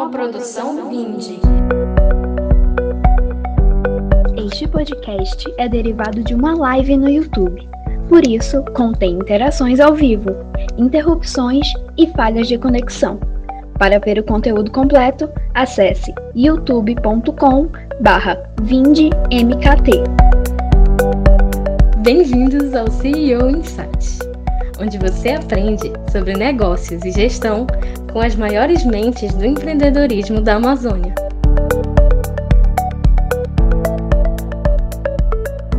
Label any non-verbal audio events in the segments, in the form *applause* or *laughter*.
Uma produção Vindi. Este podcast é derivado de uma live no YouTube. Por isso, contém interações ao vivo, interrupções e falhas de conexão. Para ver o conteúdo completo, acesse youtube.com/vindmkt. Bem-vindos ao CEO Insights, onde você aprende sobre negócios e gestão com as maiores mentes do empreendedorismo da Amazônia.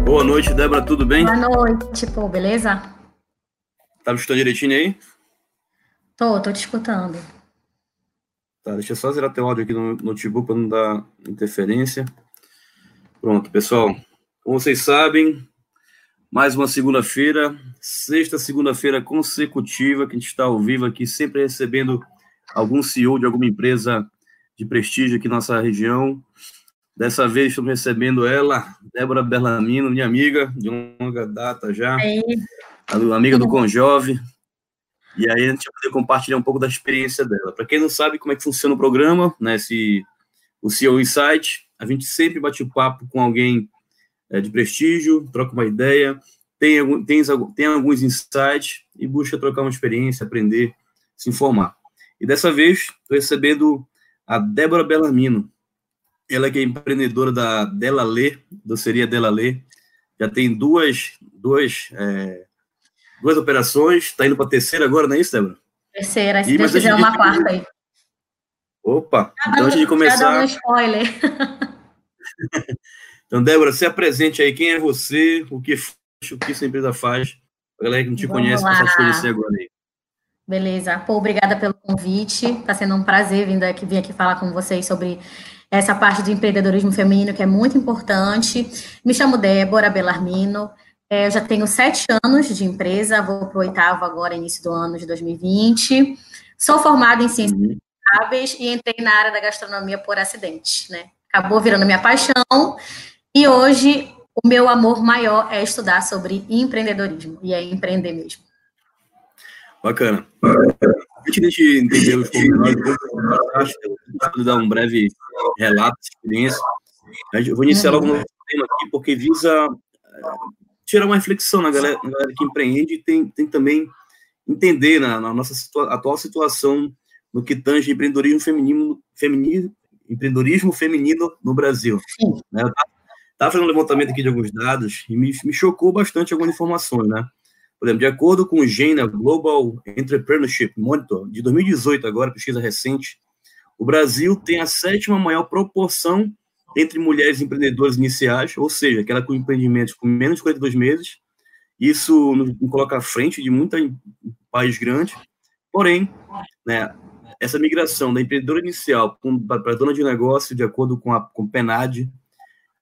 Boa noite, Débora, tudo bem? Boa noite, pô, beleza? Tá me escutando direitinho aí? Tô, tô te escutando. Tá, deixa eu só zerar teu áudio aqui no notebook para não dar interferência. Pronto, pessoal. Como vocês sabem, mais uma segunda-feira, sexta segunda-feira consecutiva que a gente está ao vivo aqui, sempre recebendo algum CEO de alguma empresa de prestígio aqui na nossa região. Dessa vez estamos recebendo ela, Débora Berlamino, minha amiga de longa data já, amiga do Conjove. E aí a gente vai poder compartilhar um pouco da experiência dela. Para quem não sabe como é que funciona o programa, né, esse, o CEO Insight, a gente sempre bate papo com alguém é, de prestígio, troca uma ideia, tem, tem, tem alguns insights e busca trocar uma experiência, aprender, se informar. E dessa vez, estou recebendo a Débora Bellarmino. Ela que é empreendedora da Dela Lê, doceria Dela Lê. Já tem duas, duas, é, duas operações, está indo para a terceira agora, não é isso, Débora? Terceira, se Deus quiser uma quarta aí. Opa, então antes de começar... um spoiler. *laughs* então, Débora, se apresente aí, quem é você, o que faz, o que essa empresa faz, a galera que não te Vamos conhece, para te conhecer agora aí. Beleza. Pô, obrigada pelo convite. Está sendo um prazer vir aqui, vir aqui falar com vocês sobre essa parte do empreendedorismo feminino, que é muito importante. Me chamo Débora Belarmino. É, eu já tenho sete anos de empresa, vou para o oitavo agora, início do ano de 2020. Sou formada em ciências uhum. contábeis e entrei na área da gastronomia por acidente, né? Acabou virando minha paixão. E hoje, o meu amor maior é estudar sobre empreendedorismo, e é empreender mesmo. Bacana. Antes de entender os pormenores, eu dar um breve relato de experiência. Eu vou iniciar logo no tema aqui, porque visa eh, tirar uma reflexão na galera, na galera que empreende e tem, tem também entender na, na nossa situa atual situação no que tange empreendedorismo feminino, feminino, empreendedorismo feminino no Brasil. Né? Eu estava fazendo um levantamento aqui de alguns dados e me, me chocou bastante algumas informações, né? Por exemplo, de acordo com o GENA, Global Entrepreneurship Monitor, de 2018, agora, pesquisa recente, o Brasil tem a sétima maior proporção entre mulheres empreendedoras iniciais, ou seja, aquela com empreendimentos com menos de 42 meses. Isso nos coloca à frente de muita país grande. Porém, né, essa migração da empreendedora inicial para dona de negócio, de acordo com a com PNAD,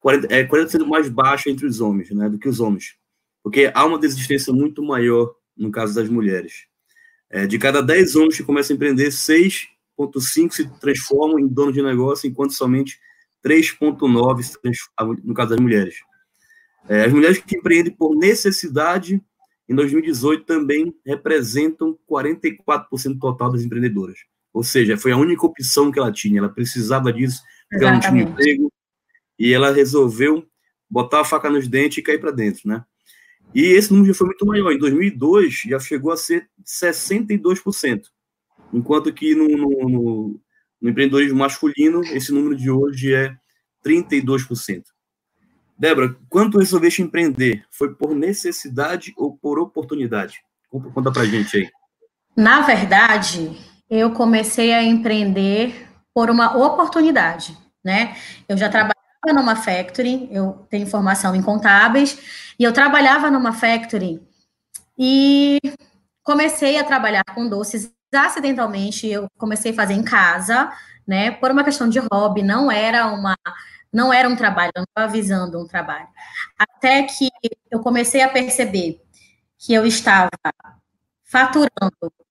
40, é 40% mais baixa entre os homens, né, do que os homens porque há uma desistência muito maior no caso das mulheres. É, de cada 10 homens que começam a empreender, 6,5 se transformam em dono de negócio, enquanto somente 3,9 se transformam no caso das mulheres. É, as mulheres que empreendem por necessidade, em 2018, também representam 44% do total das empreendedoras. Ou seja, foi a única opção que ela tinha, ela precisava disso, porque ela não tinha emprego, e ela resolveu botar a faca nos dentes e cair para dentro, né? E esse número já foi muito maior. Em 2002, já chegou a ser 62%, enquanto que no, no, no, no empreendedorismo masculino, esse número de hoje é 32%. Débora, quando resolveste empreender? Foi por necessidade ou por oportunidade? Conta pra gente aí. Na verdade, eu comecei a empreender por uma oportunidade, né? Eu já trabalhava numa factory, eu tenho formação em contábeis, e eu trabalhava numa factory e comecei a trabalhar com doces acidentalmente. Eu comecei a fazer em casa, né? Por uma questão de hobby, não era uma não era um trabalho, eu não estava visando um trabalho. Até que eu comecei a perceber que eu estava faturando,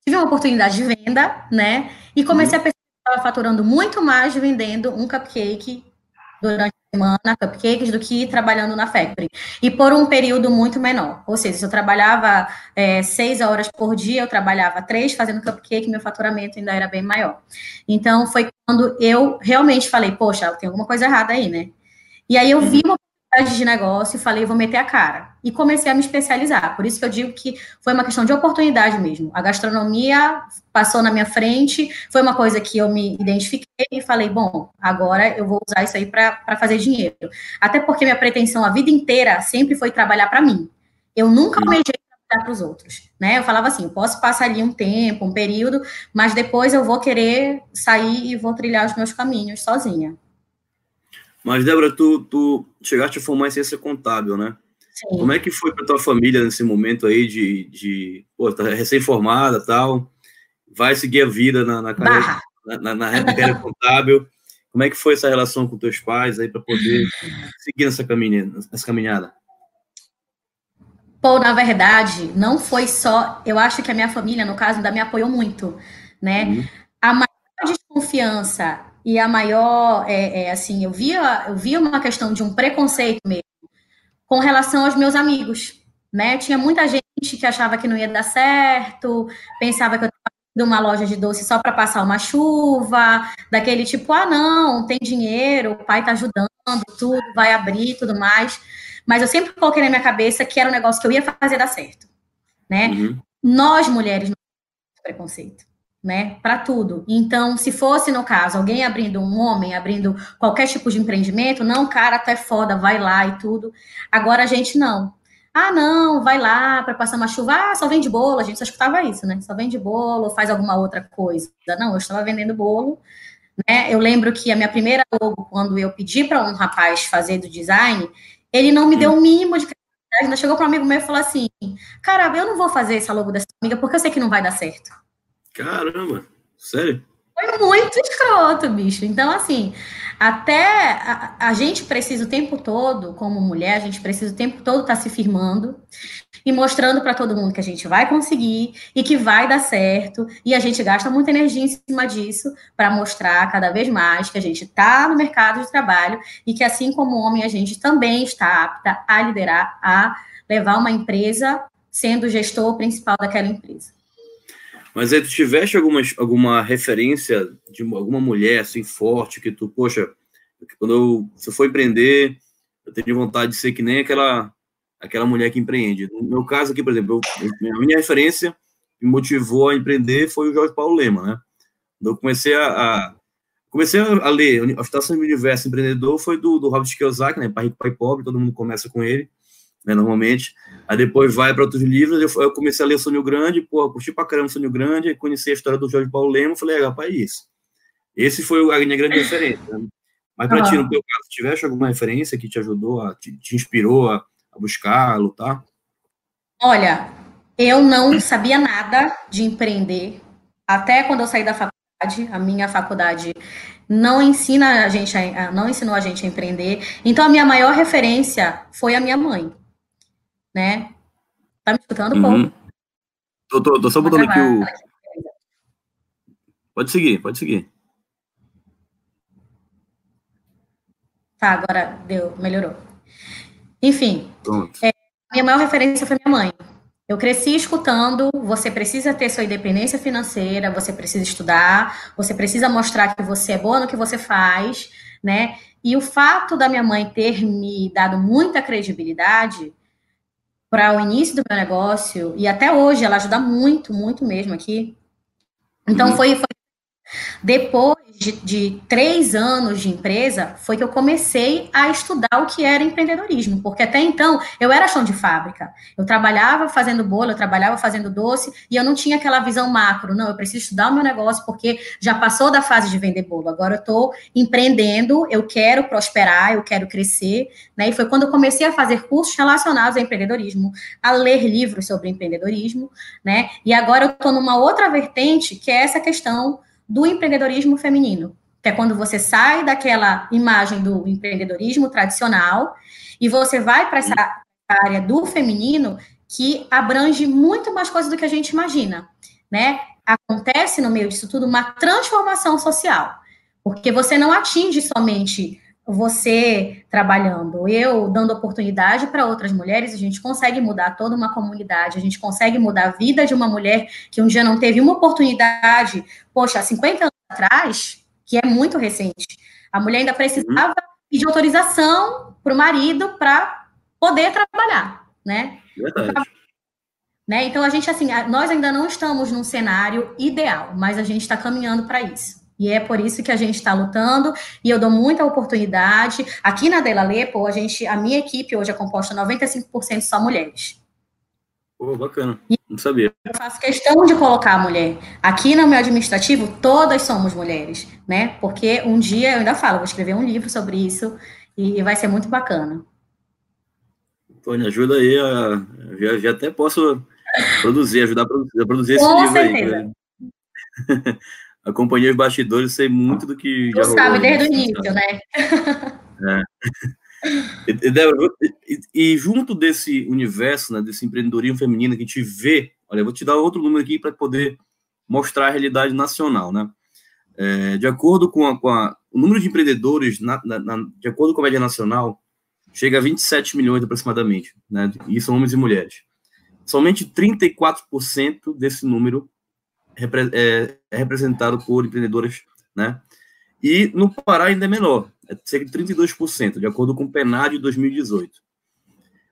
tive uma oportunidade de venda, né? E comecei a perceber que estava faturando muito mais vendendo um cupcake durante semana, cupcakes, do que trabalhando na factory. E por um período muito menor. Ou seja, se eu trabalhava é, seis horas por dia, eu trabalhava três fazendo cupcake, meu faturamento ainda era bem maior. Então, foi quando eu realmente falei, poxa, tem alguma coisa errada aí, né? E aí eu vi uma de negócio e falei, vou meter a cara. E comecei a me especializar. Por isso que eu digo que foi uma questão de oportunidade mesmo. A gastronomia passou na minha frente, foi uma coisa que eu me identifiquei e falei, bom, agora eu vou usar isso aí para fazer dinheiro. Até porque minha pretensão a vida inteira sempre foi trabalhar para mim. Eu nunca almejei trabalhar para os outros, né? Eu falava assim, eu posso passar ali um tempo, um período, mas depois eu vou querer sair e vou trilhar os meus caminhos sozinha. Mas, Débora, tu, tu chegaste a formar em ciência contábil, né? Sim. Como é que foi para tua família nesse momento aí de, de pô, tá recém-formada tal, vai seguir a vida na, na carreira, na, na, na carreira *laughs* contábil? Como é que foi essa relação com teus pais aí para poder *laughs* seguir nessa caminhada, nessa caminhada? Pô, na verdade, não foi só. Eu acho que a minha família, no caso, ainda me apoiou muito, né? Uhum. A maior desconfiança e a maior, é, é, assim, eu via, eu via uma questão de um preconceito mesmo com relação aos meus amigos, né? Tinha muita gente que achava que não ia dar certo, pensava que eu estava de uma loja de doce só para passar uma chuva, daquele tipo, ah, não, tem dinheiro, o pai tá ajudando, tudo, vai abrir, tudo mais. Mas eu sempre coloquei na minha cabeça que era um negócio que eu ia fazer dar certo, né? Uhum. Nós mulheres não temos preconceito né, para tudo. Então, se fosse no caso alguém abrindo um homem, abrindo qualquer tipo de empreendimento, não, cara, tu é foda, vai lá e tudo. Agora a gente não. Ah, não, vai lá para passar uma chuva. Ah, só vende bolo. A gente só escutava isso, né? Só vende bolo, faz alguma outra coisa. Não, eu estava vendendo bolo. Né? Eu lembro que a minha primeira logo, quando eu pedi para um rapaz fazer do design, ele não me deu o mínimo de ainda chegou para um amigo meu e falou assim: Cara, eu não vou fazer essa logo dessa amiga porque eu sei que não vai dar certo. Caramba, sério? Foi muito escroto, bicho. Então, assim, até a, a, gente precisa o tempo todo, como mulher, a gente precisa o tempo todo estar tá se firmando e mostrando para todo mundo que a gente vai conseguir e que vai dar certo. E a gente gasta muita energia em cima disso para mostrar cada vez mais que a gente está no mercado de trabalho e que, assim como homem, a gente também está apta a liderar, a levar uma empresa sendo gestor principal daquela empresa. Mas aí tu tiveste alguma, alguma referência de alguma mulher assim forte que tu, poxa, quando eu, se eu for empreender, eu tenho vontade de ser que nem aquela aquela mulher que empreende. No meu caso aqui, por exemplo, eu, a minha referência que me motivou a empreender foi o Jorge Paulo Lema, né? Eu comecei a, a comecei a ler a Estação do Universo Empreendedor foi do, do Robert Kiyosaki, né? Pai Rico, Pai Pobre, todo mundo começa com ele né, normalmente. Aí depois vai para outros livros, eu, eu, comecei a ler Sonho Grande, porra, curti pra caramba Sonho Grande, aí conheci a história do Jorge Paulo Lema, falei, é, rapaz, isso. Esse foi a minha grande referência. Né? Mas para uhum. ti, no teu caso, tiveste alguma referência que te ajudou, a, te, te inspirou a, a buscar, a lutar? Olha, eu não sabia nada de empreender, até quando eu saí da faculdade, a minha faculdade não ensina a gente a, não ensinou a gente a empreender. Então a minha maior referência foi a minha mãe né? Tá me escutando, uhum. Tô, tô, tô só botando aqui o. Pode seguir, pode seguir. Tá, agora deu, melhorou. Enfim, é, minha maior referência foi minha mãe. Eu cresci escutando, você precisa ter sua independência financeira, você precisa estudar, você precisa mostrar que você é boa no que você faz, né? E o fato da minha mãe ter me dado muita credibilidade para o início do meu negócio, e até hoje ela ajuda muito, muito mesmo aqui. Então, uhum. foi, foi, depois de, de, três anos de empresa, foi que eu comecei a estudar o que era empreendedorismo, porque até então eu era chão de fábrica. Eu trabalhava fazendo bolo, eu trabalhava fazendo doce, e eu não tinha aquela visão macro. Não, eu preciso estudar o meu negócio, porque já passou da fase de vender bolo. Agora eu estou empreendendo, eu quero prosperar, eu quero crescer. Né? E foi quando eu comecei a fazer cursos relacionados ao empreendedorismo, a ler livros sobre empreendedorismo, né? E agora eu estou numa outra vertente, que é essa questão do empreendedorismo feminino, que é quando você sai daquela imagem do empreendedorismo tradicional e você vai para essa área do feminino que abrange muito mais coisas do que a gente imagina, né? Acontece no meio disso tudo uma transformação social, porque você não atinge somente você trabalhando, eu dando oportunidade para outras mulheres, a gente consegue mudar toda uma comunidade, a gente consegue mudar a vida de uma mulher que um dia não teve uma oportunidade, poxa, há 50 anos atrás, que é muito recente, a mulher ainda precisava pedir autorização para o marido para poder trabalhar, né? Verdade. Né? Então, a gente, assim, nós ainda não estamos num cenário ideal, mas a gente está caminhando para isso. E é por isso que a gente está lutando, e eu dou muita oportunidade. Aqui na Dela Lepo, a gente, a minha equipe hoje é composta 95% só mulheres. Pô, bacana. Não sabia. Eu faço questão de colocar a mulher. Aqui no meu administrativo, todas somos mulheres, né? Porque um dia eu ainda falo, vou escrever um livro sobre isso e vai ser muito bacana. Me ajuda aí, a, já, já até posso produzir, ajudar a produzir, a produzir esse Com livro certeza. aí. *laughs* acompanhei os bastidores, sei muito do que já Tu sabe desde o início, né? É. *laughs* E, Débora, e, e, junto desse universo, né, desse empreendedorismo feminino que a gente vê, olha, eu vou te dar outro número aqui para poder mostrar a realidade nacional, né? É, de acordo com, a, com a, o número de empreendedores, na, na, na, de acordo com a média nacional, chega a 27 milhões aproximadamente, né? E são homens e mulheres. Somente 34% desse número é, é representado por empreendedoras, né? E no Pará ainda é menor, é cerca de 32%, de acordo com o PNAD de 2018.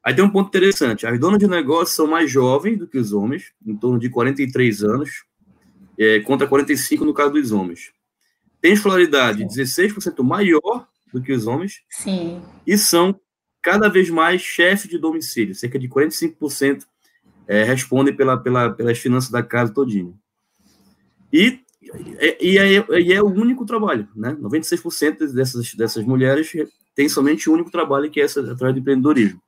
Aí tem um ponto interessante, as donas de negócio são mais jovens do que os homens, em torno de 43 anos, é, contra 45 no caso dos homens. Tem escolaridade 16% maior do que os homens. Sim. E são cada vez mais chefes de domicílio, cerca de 45% é, respondem pela, pela, pelas finanças da casa todinha. E, e, é, e é o único trabalho, né? 96% dessas, dessas mulheres têm somente o um único trabalho, que é essa, através do empreendedorismo.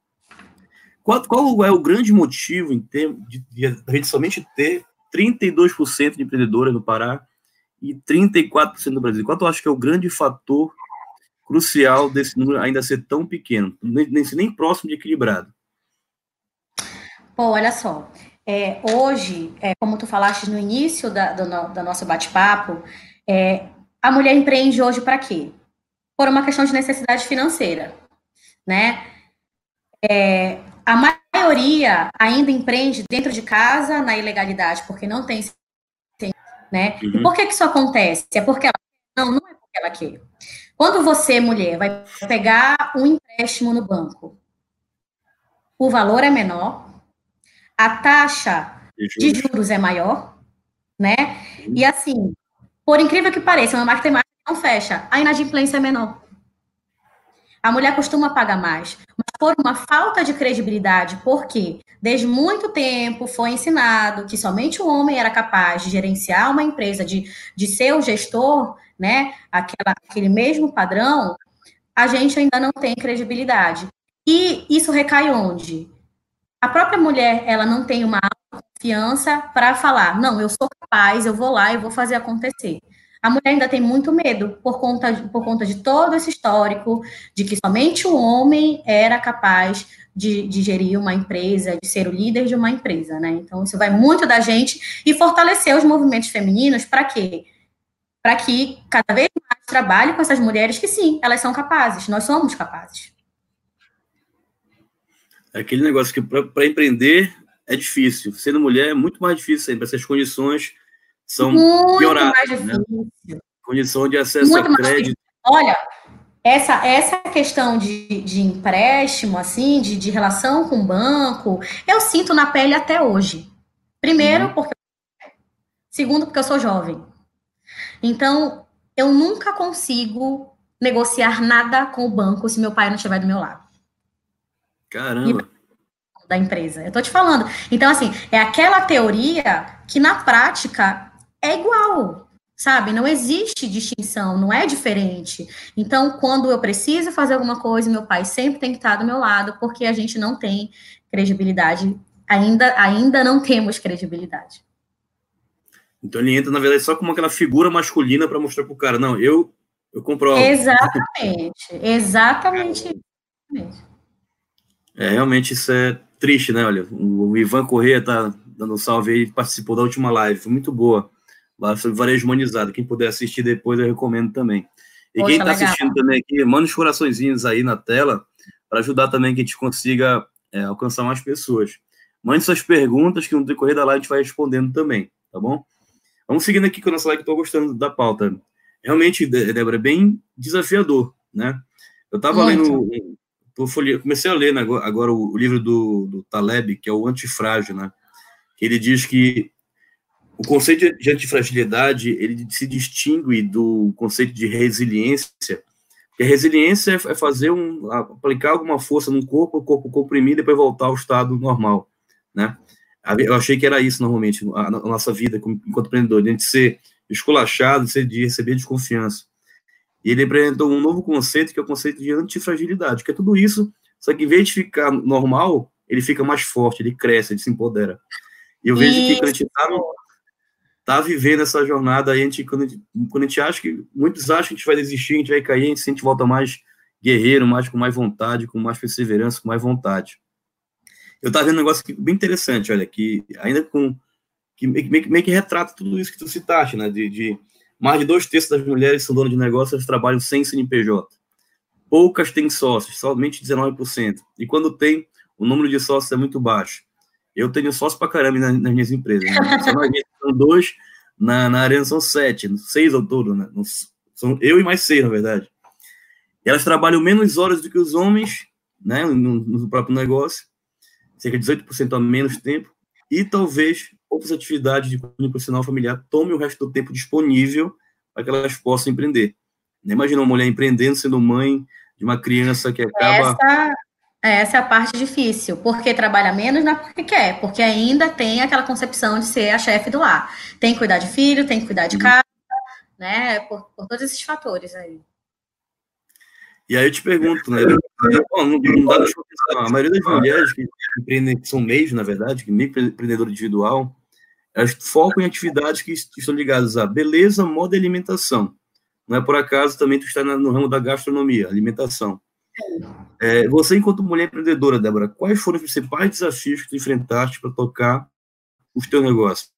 Qual, qual é o grande motivo em termos de, de a gente somente ter 32% de empreendedoras no Pará e 34% no Brasil? Qual tu acha que é o grande fator crucial desse número ainda ser tão pequeno, nem, nem próximo de equilibrado? Pô, olha só, é, hoje, é, como tu falaste no início da, do, do nosso bate-papo, é, a mulher empreende hoje para quê? Por uma questão de necessidade financeira, né? É, a maioria ainda empreende dentro de casa na ilegalidade, porque não tem, né? Uhum. E por que, que isso acontece? É porque ela não, não é porque ela quer. Quando você, mulher, vai pegar um empréstimo no banco, o valor é menor, a taxa de juros é maior, né? E assim, por incrível que pareça, uma matemática não fecha, a inadimplência é menor. A mulher costuma pagar mais, mas por uma falta de credibilidade, porque desde muito tempo foi ensinado que somente o homem era capaz de gerenciar uma empresa, de, de ser o gestor, né? Aquela, aquele mesmo padrão, a gente ainda não tem credibilidade. E isso recai onde? A própria mulher, ela não tem uma confiança para falar, não, eu sou capaz, eu vou lá e vou fazer acontecer. A mulher ainda tem muito medo por conta, de, por conta de todo esse histórico, de que somente o homem era capaz de, de, gerir uma empresa, de ser o líder de uma empresa, né? Então, isso vai muito da gente e fortalecer os movimentos femininos para quê? Para que cada vez mais trabalhe com essas mulheres que sim, elas são capazes, nós somos capazes. É aquele negócio que para empreender é difícil. Sendo mulher é muito mais difícil sempre. Essas condições são muito pioradas. Né? Condição de acesso muito a crédito. Olha, essa, essa questão de, de empréstimo, assim, de, de relação com o banco, eu sinto na pele até hoje. Primeiro, uhum. porque. Segundo, porque eu sou jovem. Então, eu nunca consigo negociar nada com o banco se meu pai não estiver do meu lado. Caramba. Da empresa. Eu tô te falando. Então, assim, é aquela teoria que na prática é igual, sabe? Não existe distinção, não é diferente. Então, quando eu preciso fazer alguma coisa, meu pai sempre tem que estar do meu lado, porque a gente não tem credibilidade, ainda, ainda não temos credibilidade. Então ele entra, na verdade, só como aquela figura masculina para mostrar pro cara, não, eu eu comprovo. Exatamente, exatamente. exatamente. É, realmente isso é triste, né? Olha, o Ivan Corrêa tá dando um salve aí, participou da última live, foi muito boa, lá sobre varejo humanizado. Quem puder assistir depois, eu recomendo também. E Poxa, quem está assistindo também aqui, manda os coraçõezinhos aí na tela para ajudar também que a gente consiga é, alcançar mais pessoas. Mande suas perguntas que no decorrer da live a gente vai respondendo também, tá bom? Vamos seguindo aqui com a nossa live, que estou gostando da pauta. Realmente, Débora, é bem desafiador, né? Eu estava lendo, comecei a ler né, agora o livro do, do Taleb, que é o Antifrágil, né? Que ele diz que o conceito de antifragilidade ele se distingue do conceito de resiliência. Porque a resiliência é fazer um aplicar alguma força no corpo, o corpo comprimir e depois voltar ao estado normal, né? Eu achei que era isso normalmente a, nossa vida enquanto empreendedor, de a gente ser esculachado, de receber desconfiança. E ele apresentou um novo conceito, que é o conceito de antifragilidade, que é tudo isso, só que em vez de ficar normal, ele fica mais forte, ele cresce, ele se empodera. E eu vejo que quando a gente está tá vivendo essa jornada aí, a gente, quando, a gente, quando a gente acha que, muitos acham que a gente vai desistir, a gente vai cair, a gente sente volta mais guerreiro, mais com mais vontade, com mais perseverança, com mais vontade. Eu estava vendo um negócio bem interessante, olha, que ainda com, que meio, meio que retrata tudo isso que tu citaste, né, de, de mais de dois terços das mulheres são donas de negócio, elas trabalham sem CNPJ. Poucas têm sócios, somente 19%. E quando tem, o número de sócios é muito baixo. Eu tenho sócio para caramba nas, nas, minhas empresas. Né? Só na são dois, na, na Arena são sete, seis ao todo, né? São eu e mais seis, na verdade. Elas trabalham menos horas do que os homens, né? No, no próprio negócio, cerca de 18% a menos tempo, e talvez outras atividades de cunho profissional familiar tomem o resto do tempo disponível para que elas possam empreender. Imagina uma mulher empreendendo, sendo mãe de uma criança que acaba. Essa, essa é a parte difícil, porque trabalha menos não é porque quer, porque ainda tem aquela concepção de ser a chefe do lar. Tem que cuidar de filho, tem que cuidar de casa, né? Por, por todos esses fatores aí. E aí eu te pergunto, né? Não, não dá a maioria das mulheres que empreendem, que são meios, na verdade, que microempreendedor individual, focam em atividades que estão ligadas a beleza, moda e alimentação. Não é por acaso também tu está no ramo da gastronomia, alimentação. É, você, enquanto mulher empreendedora, Débora, quais foram os principais desafios que tu enfrentaste para tocar os teus negócios?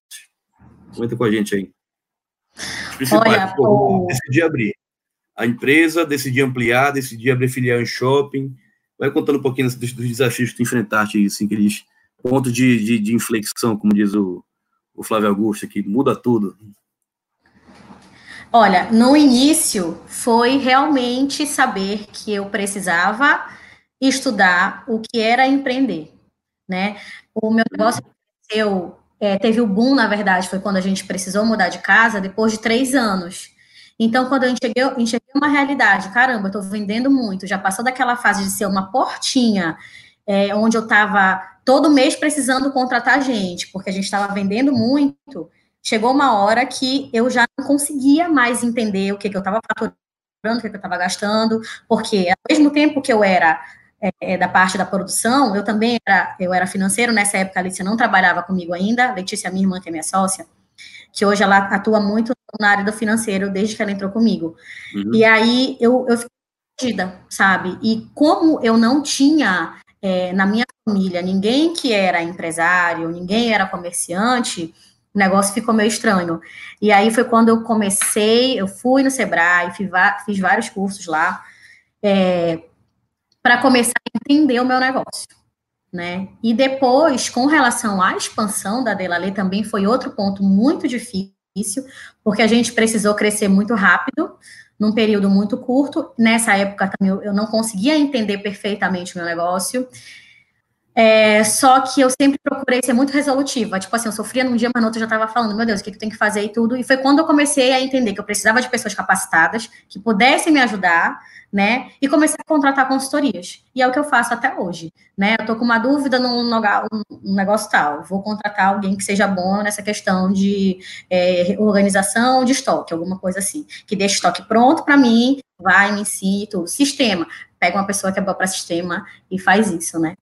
Comenta com a gente aí. Olha, pô, decidi abrir a empresa, decidi ampliar, decidi abrir filial em shopping. Vai contando um pouquinho dos, dos desafios que tu enfrentaste, assim, aqueles pontos de, de, de inflexão, como diz o, o Flávio Augusto, que muda tudo. Olha, no início foi realmente saber que eu precisava estudar o que era empreender, né? O meu negócio eu é, teve o boom, na verdade, foi quando a gente precisou mudar de casa depois de três anos. Então, quando eu enxerguei, enxerguei uma realidade, caramba, eu estou vendendo muito, já passou daquela fase de ser uma portinha, é, onde eu estava todo mês precisando contratar gente, porque a gente estava vendendo muito, chegou uma hora que eu já não conseguia mais entender o que, que eu estava faturando, o que, que eu estava gastando, porque ao mesmo tempo que eu era é, da parte da produção, eu também era, eu era financeiro, nessa época a Letícia não trabalhava comigo ainda, Letícia, minha irmã, que é minha sócia, que hoje ela atua muito na área do financeiro desde que ela entrou comigo. Uhum. E aí eu, eu fiquei perdida, sabe? E como eu não tinha é, na minha família ninguém que era empresário, ninguém era comerciante, o negócio ficou meio estranho. E aí foi quando eu comecei, eu fui no Sebrae, fiz, vários cursos lá, é, para começar a entender o meu negócio né? E depois, com relação à expansão da Delalê, também foi outro ponto muito difícil, porque a gente precisou crescer muito rápido, num período muito curto. Nessa época também eu não conseguia entender perfeitamente o meu negócio. É, só que eu sempre procurei ser muito resolutiva. Tipo assim, eu sofria num dia, mas no outro eu já estava falando, meu Deus, o que, que eu tenho que fazer e tudo. E foi quando eu comecei a entender que eu precisava de pessoas capacitadas, que pudessem me ajudar, né? E comecei a contratar consultorias. E é o que eu faço até hoje, né? Eu tô com uma dúvida num, num negócio tal, vou contratar alguém que seja bom nessa questão de é, organização de estoque, alguma coisa assim, que deixe estoque pronto para mim, vai, me ensine tudo. Sistema, pega uma pessoa que é boa para sistema e faz isso, né?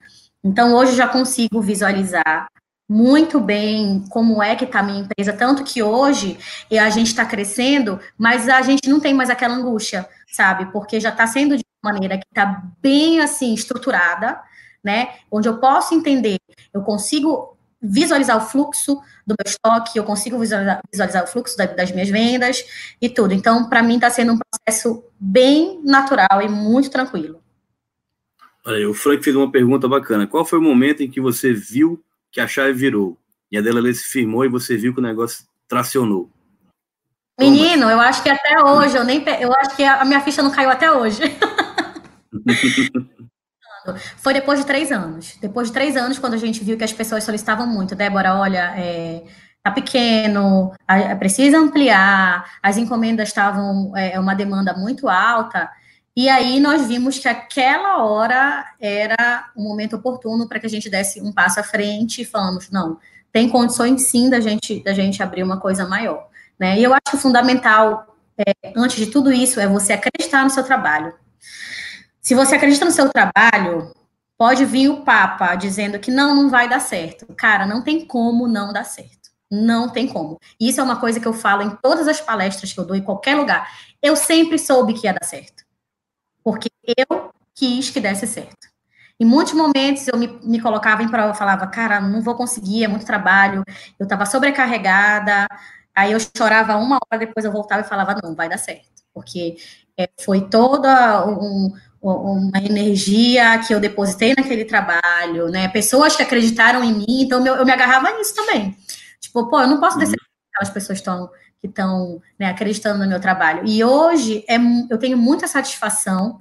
Então, hoje já consigo visualizar muito bem como é que está a minha empresa, tanto que hoje a gente está crescendo, mas a gente não tem mais aquela angústia, sabe? Porque já está sendo de uma maneira que está bem assim estruturada, né? Onde eu posso entender, eu consigo visualizar o fluxo do meu estoque, eu consigo visualizar, visualizar o fluxo da, das minhas vendas e tudo. Então, para mim, está sendo um processo bem natural e muito tranquilo. Olha, o Frank fez uma pergunta bacana. Qual foi o momento em que você viu que a chave virou? E a dela se firmou e você viu que o negócio tracionou? Menino, eu acho que até hoje, eu nem eu acho que a minha ficha não caiu até hoje. *laughs* Foi depois de três anos. Depois de três anos, quando a gente viu que as pessoas solicitavam muito, Débora, olha, é, tá pequeno, a, precisa ampliar, as encomendas estavam é, uma demanda muito alta. E aí nós vimos que aquela hora era o momento oportuno para que a gente desse um passo à frente e falamos, não, tem condições sim da gente, da gente abrir uma coisa maior. Né? E eu acho que o fundamental, é, antes de tudo isso, é você acreditar no seu trabalho. Se você acredita no seu trabalho, pode vir o Papa dizendo que não, não vai dar certo. Cara, não tem como não dar certo. Não tem como. Isso é uma coisa que eu falo em todas as palestras que eu dou, em qualquer lugar. Eu sempre soube que ia dar certo. Eu quis que desse certo. Em muitos momentos eu me, me colocava em prova, falava, cara, não vou conseguir, é muito trabalho, eu estava sobrecarregada, aí eu chorava uma hora, depois eu voltava e falava, não, vai dar certo, porque é, foi toda um, uma energia que eu depositei naquele trabalho, né? Pessoas que acreditaram em mim, então eu, eu me agarrava nisso também. Tipo, pô, eu não posso uhum. decepcionar aquelas pessoas tão, que estão né, acreditando no meu trabalho. E hoje é, eu tenho muita satisfação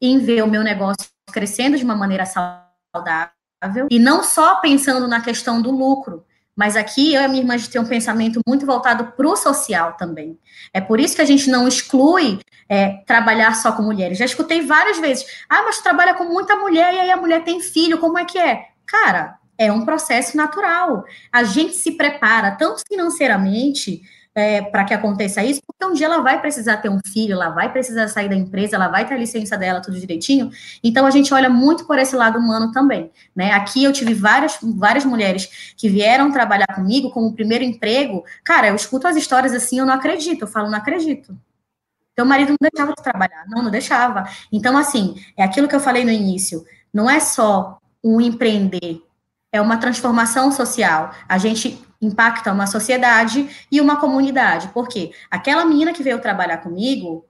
em ver o meu negócio crescendo de uma maneira saudável e não só pensando na questão do lucro, mas aqui eu e a minha irmã a gente tem um pensamento muito voltado para o social também. É por isso que a gente não exclui é, trabalhar só com mulheres. Já escutei várias vezes. Ah, mas trabalha com muita mulher e aí a mulher tem filho, como é que é? Cara, é um processo natural. A gente se prepara tanto financeiramente é, para que aconteça isso, porque um dia ela vai precisar ter um filho, ela vai precisar sair da empresa, ela vai ter a licença dela, tudo direitinho. Então a gente olha muito por esse lado humano também. Né? Aqui eu tive várias, várias mulheres que vieram trabalhar comigo como primeiro emprego. Cara, eu escuto as histórias assim, eu não acredito, eu falo, não acredito. Teu marido não deixava de trabalhar. Não, não deixava. Então, assim, é aquilo que eu falei no início. Não é só um empreender, é uma transformação social. A gente impacta uma sociedade e uma comunidade. Por quê? Aquela menina que veio trabalhar comigo,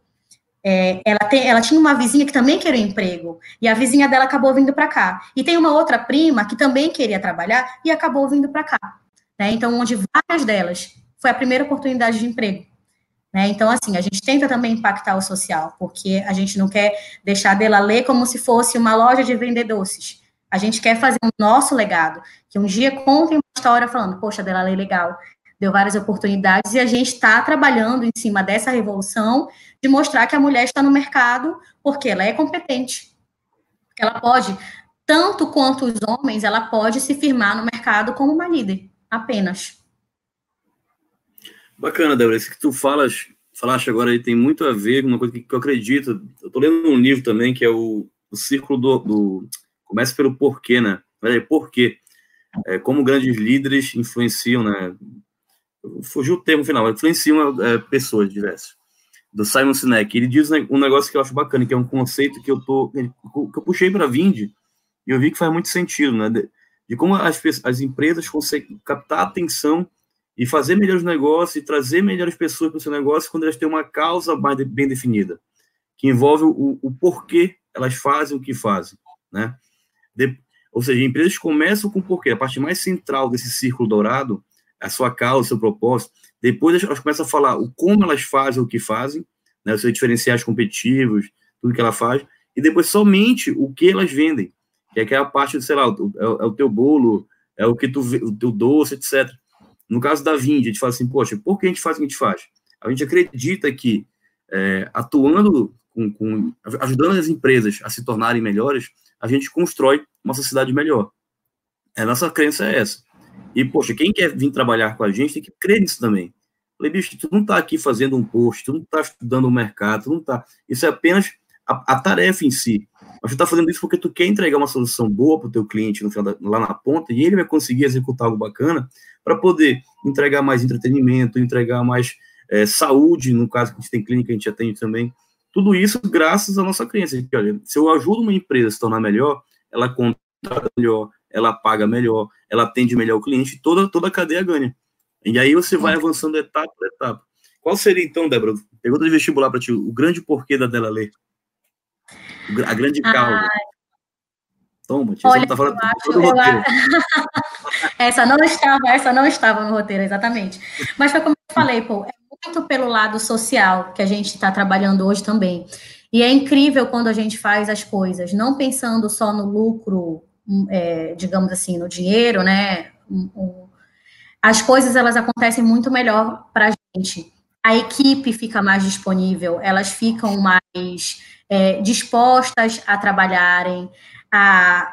é, ela, tem, ela tinha uma vizinha que também queria um emprego, e a vizinha dela acabou vindo para cá. E tem uma outra prima que também queria trabalhar e acabou vindo para cá. Né? Então, onde várias delas foi a primeira oportunidade de emprego. Né? Então, assim, a gente tenta também impactar o social, porque a gente não quer deixar dela ler como se fosse uma loja de vender doces. A gente quer fazer o nosso legado, que um dia contem uma história falando, poxa, Dela Lei legal, deu várias oportunidades, e a gente está trabalhando em cima dessa revolução de mostrar que a mulher está no mercado porque ela é competente. Ela pode, tanto quanto os homens, ela pode se firmar no mercado como uma líder, apenas. Bacana, Débora, isso que tu falas, falaste agora aí tem muito a ver com uma coisa que, eu acredito. Eu estou lendo um livro também que é o, o Círculo do, do Começa pelo porquê, né? Por porquê? É, como grandes líderes influenciam, né? Fugiu o termo final, influenciam é, pessoas diversas. Do Simon Sinek. Ele diz um negócio que eu acho bacana, que é um conceito que eu tô que eu puxei para a Vind e eu vi que faz muito sentido, né? De, de como as, as empresas conseguem captar atenção e fazer melhores negócios e trazer melhores pessoas para o seu negócio quando elas têm uma causa mais bem definida, que envolve o, o porquê elas fazem o que fazem, né? De, ou seja, empresas começam com o porquê, a parte mais central desse círculo dourado, a sua causa, o seu propósito. Depois elas começam a falar o como elas fazem o que fazem, né, os seus diferenciais competitivos, tudo que ela faz, e depois somente o que elas vendem, que é aquela parte, sei lá, é, é o teu bolo, é o que tu, o teu doce, etc. No caso da Vind, a gente fala assim, poxa, por que a gente faz o que a gente faz? A gente acredita que é, atuando com, com, ajudando as empresas a se tornarem melhores, a gente constrói uma sociedade melhor. A nossa crença é essa. E, poxa, quem quer vir trabalhar com a gente tem que crer nisso também. Falei, bicho, tu não está aqui fazendo um post, tu não está estudando o mercado, tu não está. Isso é apenas a, a, tarefa em si. Mas tu está fazendo isso porque tu quer entregar uma solução boa para o teu cliente no final da, lá na ponta e ele vai conseguir executar algo bacana para poder entregar mais entretenimento, entregar mais é, saúde, no caso que a gente tem clínica, a gente atende também. Tudo isso graças à nossa crença. Que, olha, se eu ajudo uma empresa a se tornar melhor, ela contrata melhor, ela paga melhor, ela atende melhor o cliente, toda, toda a cadeia ganha. E aí você vai avançando etapa por etapa. Qual seria, então, Débora, pergunta de vestibular para ti, o grande porquê da Dela Lê? A grande causa. Ah, Toma, tia, Olha, você não tá falando roteiro. *laughs* essa não estava, essa não estava no roteiro, exatamente. Mas foi como eu *laughs* falei, pô, é muito pelo lado social que a gente está trabalhando hoje também. E é incrível quando a gente faz as coisas, não pensando só no lucro, hum, é, digamos assim, no dinheiro, né? As coisas elas acontecem muito melhor para a gente. A equipe fica mais disponível, elas ficam mais é, dispostas a trabalharem, a,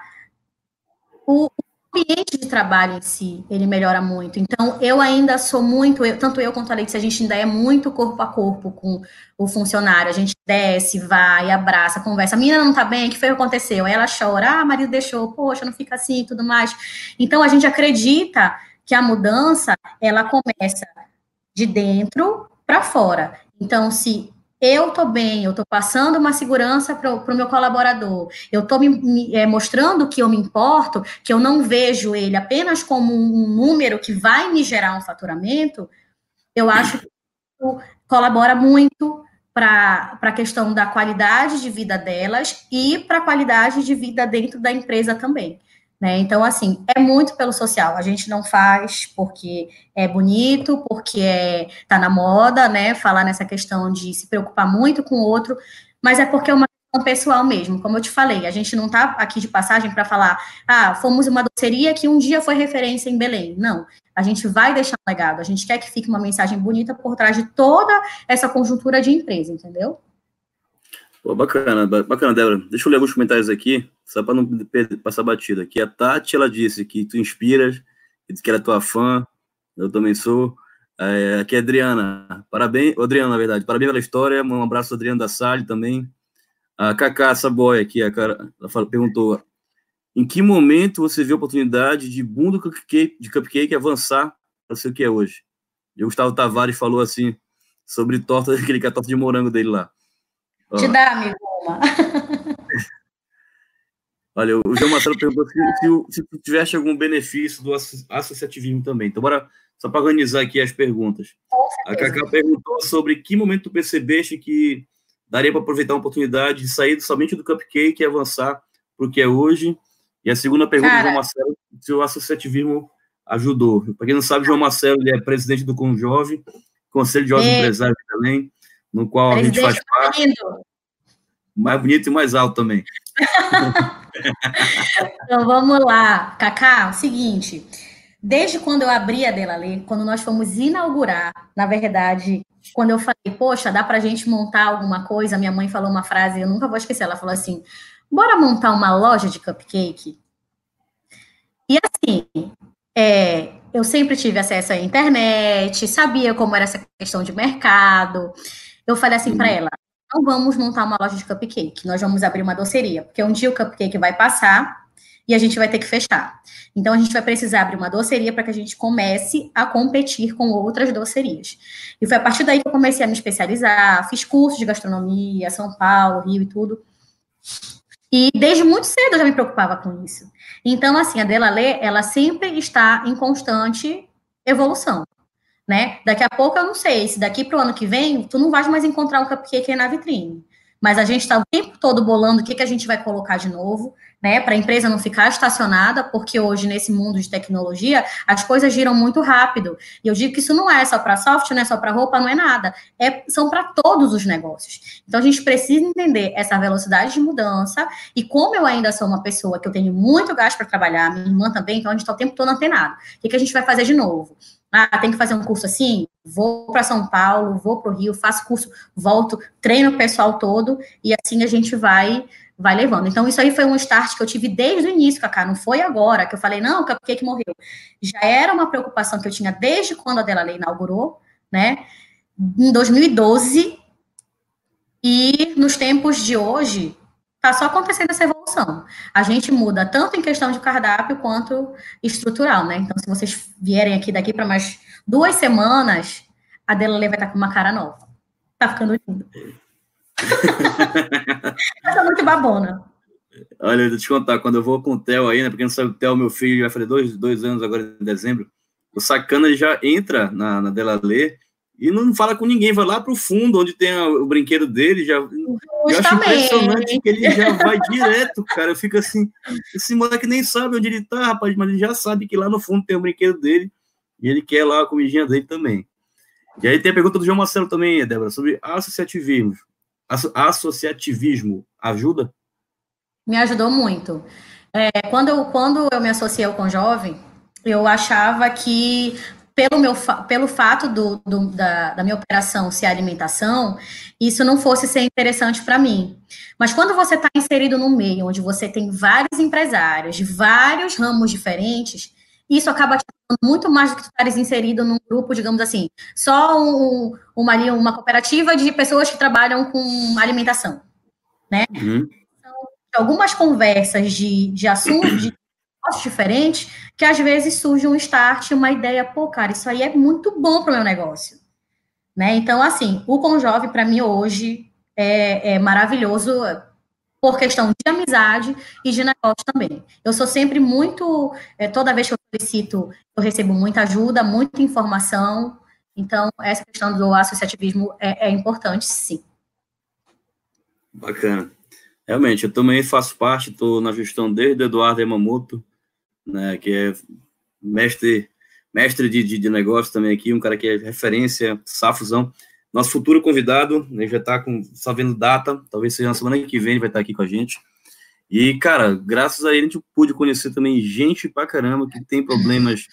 o, ambiente de trabalho em si, ele melhora muito. Então, eu ainda sou muito, eu, tanto eu quanto a Letícia, a gente ainda é muito corpo a corpo com o funcionário. A gente desce, vai, abraça, conversa. A menina não tá bem, o que foi que aconteceu? Aí ela chora, ah, marido deixou, poxa, não fica assim e tudo mais. Então, a gente acredita que a mudança, ela começa de dentro para fora. Então, se eu estou bem, eu estou passando uma segurança para o meu colaborador, eu estou me, me é, mostrando que eu me importo, que eu não vejo ele apenas como um número que vai me gerar um faturamento, eu acho que colabora muito para a questão da qualidade de vida delas e para a qualidade de vida dentro da empresa também. Né? Então, assim, é muito pelo social. A gente não faz porque é bonito, porque é, tá na moda, né? Falar nessa questão de se preocupar muito com o outro, mas é porque é uma questão pessoal mesmo. Como eu te falei, a gente não tá aqui de passagem para falar, ah, fomos uma doceria que um dia foi referência em Belém. Não. A gente vai deixar um legado, a gente quer que fique uma mensagem bonita por trás de toda essa conjuntura de empresa, entendeu? Pô, bacana, bacana, Débora. Deixa eu ler alguns comentários aqui, só para não passar batida. Aqui a Tati, ela disse que tu inspiras, que ela é tua fã, eu também sou. É, aqui é a Adriana, parabéns, Adriana, na verdade, parabéns pela história, um abraço Adriana da Salle também. A Cacá Saboy aqui, a cara, ela perguntou, em que momento você viu a oportunidade de boom do cupcake, de cupcake avançar para ser o que é hoje? E o Gustavo Tavares falou assim, sobre torta, *laughs* aquele que é a torta de morango dele lá. Te dá, amigo, uma. *laughs* Olha, o João Marcelo perguntou se, se, se tivesse algum benefício do associativismo também. Então, bora só para organizar aqui as perguntas. A Cacá perguntou sobre que momento tu percebeste que daria para aproveitar uma oportunidade de sair somente do cupcake e avançar para o que é hoje. E a segunda pergunta Cara, do João Marcelo, se o associativismo ajudou. Para quem não sabe, João Marcelo ele é presidente do Conjove, Conselho de Jovens é. Empresários também no qual a gente faz parte. Mais bonito e mais alto também. *laughs* então vamos lá, Cacá, seguinte. Desde quando eu abri a Delalê, quando nós fomos inaugurar, na verdade, quando eu falei, poxa, dá para a gente montar alguma coisa, minha mãe falou uma frase, eu nunca vou esquecer, ela falou assim, bora montar uma loja de cupcake? E assim, é, eu sempre tive acesso à internet, sabia como era essa questão de mercado, eu falei assim para uhum. ela: não vamos montar uma loja de cupcake, nós vamos abrir uma doceria, porque um dia o cupcake vai passar e a gente vai ter que fechar. Então a gente vai precisar abrir uma doceria para que a gente comece a competir com outras docerias. E foi a partir daí que eu comecei a me especializar, fiz cursos de gastronomia, São Paulo, Rio e tudo. E desde muito cedo eu já me preocupava com isso. Então, assim, a Dela Lê, ela sempre está em constante evolução né? Daqui a pouco eu não sei, se daqui para o ano que vem, tu não vais mais encontrar um cupcake na vitrine. Mas a gente está o tempo todo bolando o que, que a gente vai colocar de novo, né? Para a empresa não ficar estacionada, porque hoje, nesse mundo de tecnologia, as coisas giram muito rápido. E eu digo que isso não é só para software, não é só para roupa, não é nada. É, são para todos os negócios. Então a gente precisa entender essa velocidade de mudança. E como eu ainda sou uma pessoa que eu tenho muito gasto para trabalhar, minha irmã também, então a gente está o tempo todo antenado. O que, que a gente vai fazer de novo? Ah, tem que fazer um curso assim? Vou para São Paulo, vou para o Rio, faço curso, volto, treino o pessoal todo e assim a gente vai vai levando. Então, isso aí foi um start que eu tive desde o início, Cacá, não foi agora que eu falei, não, por que morreu? Já era uma preocupação que eu tinha desde quando a Dela Lei inaugurou, né, em 2012, e nos tempos de hoje, tá só acontecendo essa evolução. A gente muda tanto em questão de cardápio quanto estrutural, né? Então, se vocês vierem aqui daqui para mais duas semanas, a Delale vai estar tá com uma cara nova. Tá ficando lindo. Essa é muito babona. Olha, eu vou te contar, quando eu vou com o Theo aí, né? Porque não sabe, o Theo, meu filho, vai fazer dois, dois anos agora em dezembro. O sacana ele já entra na, na Delalê e não fala com ninguém, vai lá para o fundo, onde tem a, o brinquedo dele, já, eu acho impressionante que ele já vai direto, cara. Eu fico assim, esse moleque nem sabe onde ele tá, rapaz, mas ele já sabe que lá no fundo tem o brinquedo dele e ele quer lá a comidinha dele também. E aí tem a pergunta do João Marcelo também, Débora, sobre associativismo. Associativismo ajuda? Me ajudou muito. É, quando, eu, quando eu me associei com jovem, eu achava que pelo, meu, pelo fato do, do da, da, minha operação ser alimentação, isso não fosse ser interessante para mim. Mas quando você está inserido num meio onde você tem vários empresários de vários ramos diferentes, isso acaba te dando muito mais do que tu estares inserido num grupo, digamos assim, só um, uma, uma cooperativa de pessoas que trabalham com alimentação, né? Uhum. Então, algumas conversas de, de assuntos, de diferentes, que às vezes surge um start, uma ideia, pô, cara, isso aí é muito bom para o meu negócio. Né? Então, assim, o Conjove, para mim, hoje, é, é, maravilhoso por questão de amizade e de negócio também. Eu sou sempre muito, é, toda vez que eu solicito, eu recebo muita ajuda, muita informação, então, essa questão do associativismo é, é importante, sim. Bacana. Realmente, eu também faço parte, estou na gestão desde Eduardo Emamoto, né, que é mestre mestre de, de, de negócio também aqui, um cara que é referência, Safuzão. Nosso futuro convidado, ele já está com, só vendo data, talvez seja na semana que vem, ele vai estar aqui com a gente. E, cara, graças a ele a gente pôde conhecer também gente pra caramba que tem problemas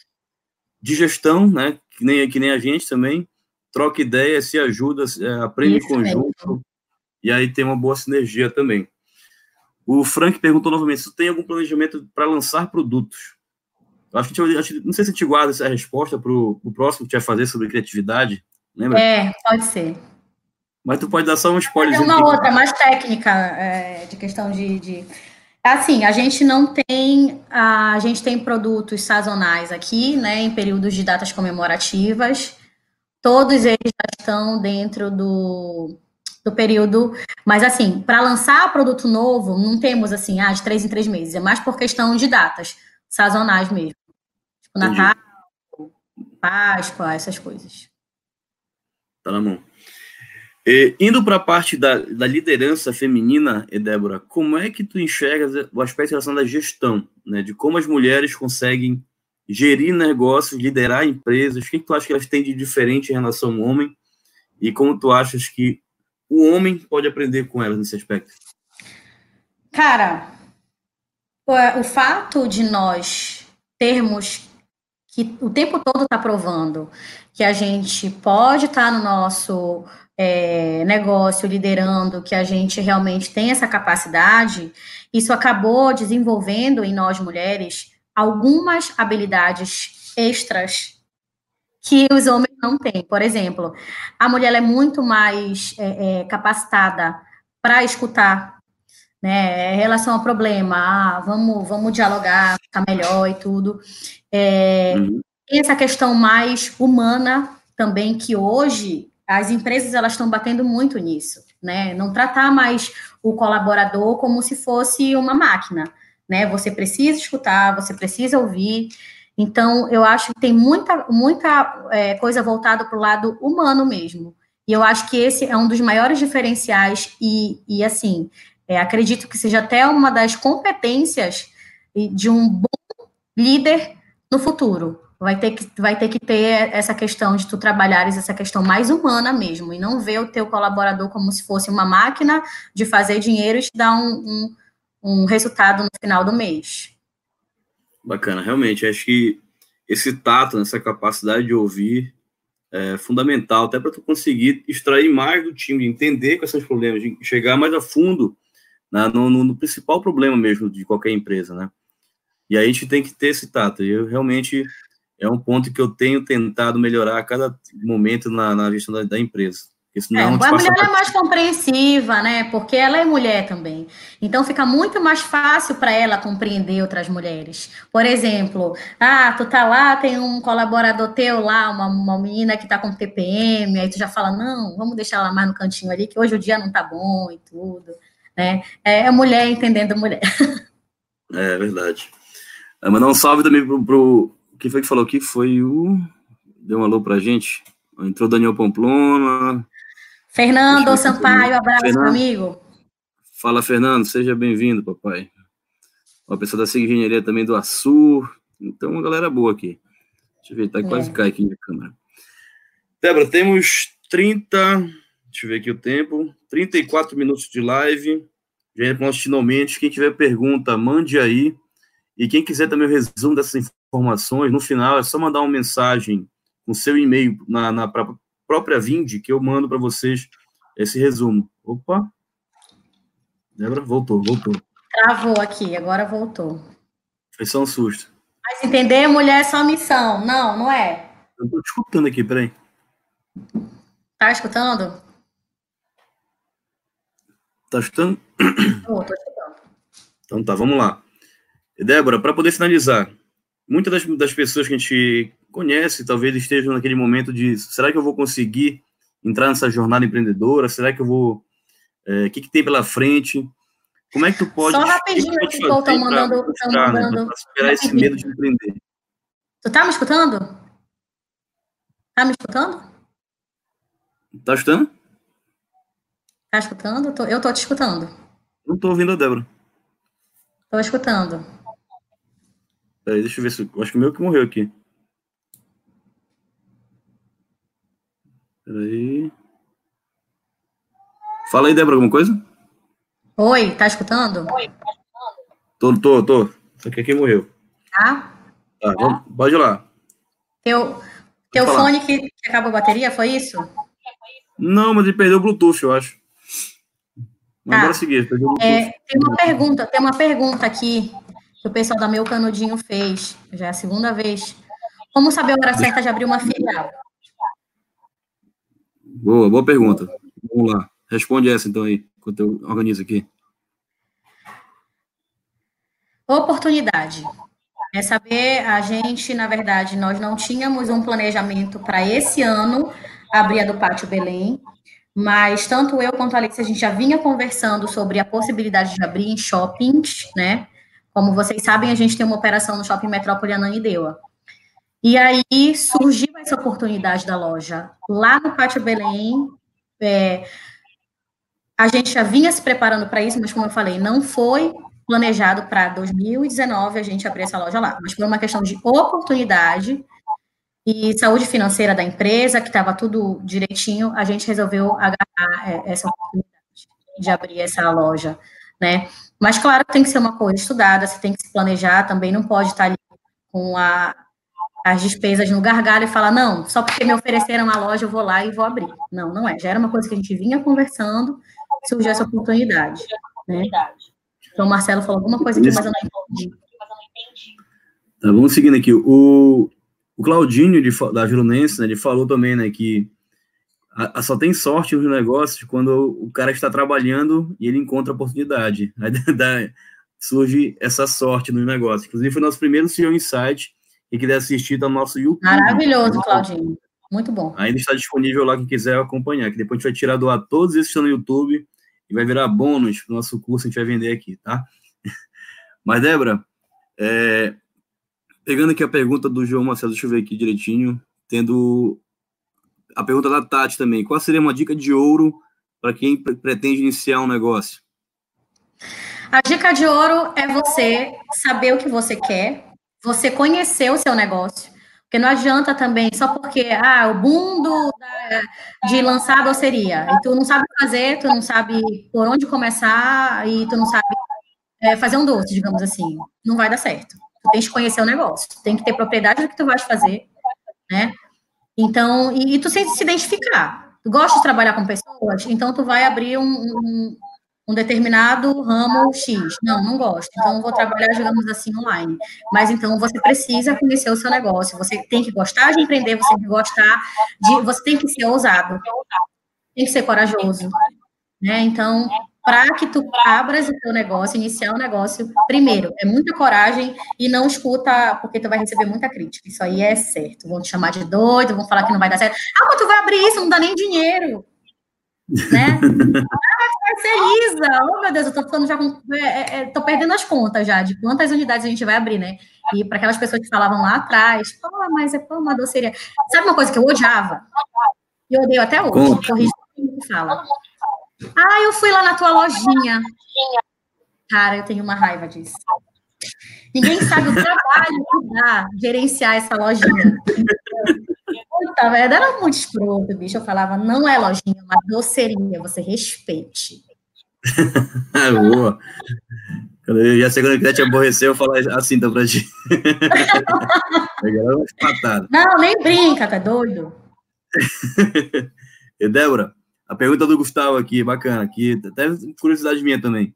de gestão, né, que nem, que nem a gente também, troca ideia, se ajuda, é, aprende Isso em conjunto, mesmo. e aí tem uma boa sinergia também. O Frank perguntou novamente se tem algum planejamento para lançar produtos. Eu acho que gente, não sei se a gente guarda essa resposta para o próximo que a gente vai fazer sobre criatividade. Lembra? É, pode ser. Mas tu pode dar só um spoiler. Tem uma outra, mais técnica, é, de questão de, de, Assim, a gente não tem. A gente tem produtos sazonais aqui, né, em períodos de datas comemorativas. Todos eles já estão dentro do, do período. Mas, assim, para lançar produto novo, não temos, assim, ah, de três em três meses. É mais por questão de datas sazonais mesmo. Tipo, Natal, Páscoa, essas coisas. Tá na mão. E, indo para a parte da, da liderança feminina, Débora, como é que tu enxergas o aspecto em relação da gestão, né? De como as mulheres conseguem gerir negócios, liderar empresas, o que, que tu acha que elas têm de diferente em relação ao homem? E como tu achas que o homem pode aprender com elas nesse aspecto? Cara, o, o fato de nós termos que o tempo todo está provando que a gente pode estar tá no nosso é, negócio liderando, que a gente realmente tem essa capacidade, isso acabou desenvolvendo em nós mulheres algumas habilidades extras que os homens não têm. Por exemplo, a mulher é muito mais é, é, capacitada para escutar, né, em relação ao problema, ah, vamos, vamos dialogar, ficar melhor e tudo. É, uhum. Tem essa questão mais humana também, que hoje as empresas elas estão batendo muito nisso, né? Não tratar mais o colaborador como se fosse uma máquina, né? Você precisa escutar, você precisa ouvir, então, eu acho que tem muita, muita é, coisa voltada para o lado humano mesmo. E eu acho que esse é um dos maiores diferenciais, e, e assim, é, acredito que seja até uma das competências de um bom líder no futuro. Vai ter que, vai ter, que ter essa questão de tu trabalhares essa questão mais humana mesmo, e não ver o teu colaborador como se fosse uma máquina de fazer dinheiro e te dar um, um, um resultado no final do mês. Bacana, realmente, acho que esse tato, essa capacidade de ouvir é fundamental, até para tu conseguir extrair mais do time, entender com esses problemas, chegar mais a fundo né, no, no, principal problema mesmo de qualquer empresa, né? E aí a gente tem que ter esse tato. Eu realmente é um ponto que eu tenho tentado melhorar a cada momento na, na gestão da, da empresa. Senão, é, a mulher é mais compreensiva, né? Porque ela é mulher também. Então fica muito mais fácil para ela compreender outras mulheres. Por exemplo, ah, tu tá lá, tem um colaborador teu lá, uma, uma menina que tá com TPM, aí tu já fala, não, vamos deixar ela mais no cantinho ali, que hoje o dia não tá bom e tudo. né? É a mulher entendendo a mulher. *laughs* É verdade. É, mandar um salve também pro, pro. Quem foi que falou aqui? Foi o. Deu um alô pra gente. Entrou Daniel Pamplona. Fernando Sampaio, abraço, Fernando. amigo. Fala, Fernando, seja bem-vindo, papai. Uma pessoa da SIG Engenharia também do Açur. Então, uma galera boa aqui. Deixa eu ver, tá é. quase cai aqui na câmera. Débora, temos 30. Deixa eu ver aqui o tempo. 34 minutos de live. Já nosso finalmente. Quem tiver pergunta, mande aí. E quem quiser também o resumo dessas informações, no final é só mandar uma mensagem com seu e-mail na, na própria Vind, que eu mando para vocês esse resumo. Opa! Débora, voltou, voltou. Travou aqui, agora voltou. Foi só um susto. Mas entender, mulher é só missão. Não, não é. Eu tô te escutando aqui, peraí. Tá escutando? Tá escutando? Tô, tô escutando. Então tá, vamos lá. Débora, para poder finalizar, muitas das, das pessoas que a gente conhece talvez estejam naquele momento de será que eu vou conseguir entrar nessa jornada empreendedora? Será que eu vou. O é, que, que tem pela frente? Como é que tu pode. Só rapidinho aqui que eu estou mandando. Buscar, tô mandando né, superar esse medo de empreender. Tu tá me escutando? Tá me escutando? Tá escutando? Tá escutando? Eu tô te escutando. Não tô ouvindo a Débora. Tô escutando. Peraí, deixa eu ver se. Eu acho que o meu que morreu aqui. Peraí. Fala aí, Débora, alguma coisa? Oi, tá escutando? Oi, tá escutando? Tô, tô, tô. Só que aqui morreu. Tá? Tá, vamos, pode ir lá. Teu, teu fone que, que acabou a bateria, foi isso? Não, mas ele perdeu o Bluetooth, eu acho. Mas tá. bora seguir. É, tem uma pergunta, tem uma pergunta aqui que o pessoal da Meu Canudinho fez, já é a segunda vez. Como saber a hora certa de abrir uma filial? Boa, boa pergunta. Vamos lá. Responde essa então aí, enquanto eu organizo aqui. Oportunidade. É saber, a gente, na verdade, nós não tínhamos um planejamento para esse ano abrir a do Pátio Belém, mas tanto eu quanto a Alex, a gente já vinha conversando sobre a possibilidade de abrir em shoppings, né? Como vocês sabem, a gente tem uma operação no Shopping Metrópole Ananindeua. E aí surgiu essa oportunidade da loja. Lá no Pátio Belém, é, a gente já vinha se preparando para isso, mas como eu falei, não foi planejado para 2019 a gente abrir essa loja lá, mas foi uma questão de oportunidade e saúde financeira da empresa, que estava tudo direitinho, a gente resolveu agarrar é, essa oportunidade de abrir essa loja, né? Mas claro que tem que ser uma coisa estudada, você tem que se planejar, também não pode estar ali com a, as despesas no gargalo e falar, não, só porque me ofereceram a loja eu vou lá e vou abrir. Não, não é. Já era uma coisa que a gente vinha conversando, surgiu essa oportunidade, né? Então, o Marcelo falou alguma coisa aqui, mas eu não entendi. Tá, vamos seguindo aqui. O, o Claudinho, de, da Jurunense, né, ele falou também, né, que a, a só tem sorte nos negócios quando o cara está trabalhando e ele encontra oportunidade. Aí *laughs* da, surge essa sorte nos negócios. Inclusive, foi nosso primeiro CEO Insight, e quiser assistir, tá no nosso YouTube. Maravilhoso, Claudinho. Muito bom. Ainda está disponível lá quem quiser acompanhar, que depois a gente vai tirar do ar todos esses que estão no YouTube e vai virar bônus para o nosso curso que a gente vai vender aqui, tá? *laughs* Mas, Débora, é, pegando aqui a pergunta do João Marcelo, deixa eu ver aqui direitinho, tendo a pergunta da Tati também. Qual seria uma dica de ouro para quem pretende iniciar um negócio? A dica de ouro é você saber o que você quer, você conhecer o seu negócio. Porque não adianta também, só porque, ah, o boom do, da, de lançar doceria, e tu não sabe fazer, tu não sabe por onde começar, e tu não sabe é, fazer um doce, digamos assim, não vai dar certo. Tu tem que conhecer o negócio, tu tem que ter propriedade do que tu vais fazer, né? Então, e, e tu que se identificar. Tu gosta de trabalhar com pessoas, então tu vai abrir um, um um determinado ramo X. Não, não gosto. Então, vou trabalhar, digamos assim, online. Mas, então, você precisa conhecer o seu negócio. Você tem que gostar de empreender, você tem que gostar de... Você tem que ser ousado. Tem que ser corajoso. Né? Então, para que tu abras o teu negócio, iniciar o negócio, primeiro, é muita coragem e não escuta, porque tu vai receber muita crítica. Isso aí é certo. Vão te chamar de doido, vão falar que não vai dar certo. Ah, mas tu vai abrir isso, não dá nem dinheiro. Né? *laughs* ah, vai comercializa. Oh, meu Deus, eu tô ficando já com. É, é, é, tô perdendo as contas já de quantas unidades a gente vai abrir, né? E para aquelas pessoas que falavam lá atrás, pô, mas é pô, uma doceria. Sabe uma coisa que eu odiava? E odeio até hoje, corrija que fala. Ah, eu fui lá na tua lojinha. Cara, eu tenho uma raiva disso. Ninguém sabe o trabalho que dá gerenciar essa lojinha. Puta merda, era muito escroto, bicho. Eu falava, não é lojinha, é uma doceria, você respeite. *laughs* Boa. Eu já sei quando quiser te aborrecer, eu falo assim então pra ti. *laughs* não, nem brinca, tá doido? *laughs* e Débora, a pergunta do Gustavo aqui, bacana, aqui, até curiosidade minha também.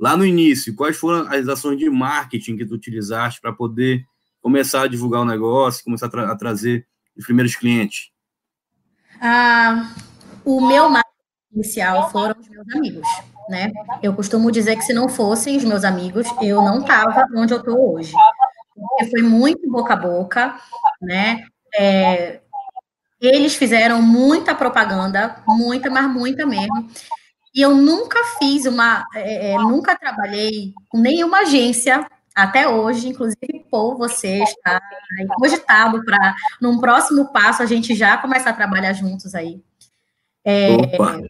Lá no início, quais foram as ações de marketing que tu utilizaste para poder começar a divulgar o negócio, começar a, tra a trazer os primeiros clientes? Ah, o meu marketing inicial foram os meus amigos, né? Eu costumo dizer que se não fossem os meus amigos, eu não estava onde eu estou hoje. Porque foi muito boca a boca, né? É, eles fizeram muita propaganda, muita, mas muita mesmo. E eu nunca fiz uma, é, é, nunca trabalhei com nenhuma agência até hoje, inclusive, Paul, você está cogitado para, num próximo passo, a gente já começar a trabalhar juntos aí. É, Opa.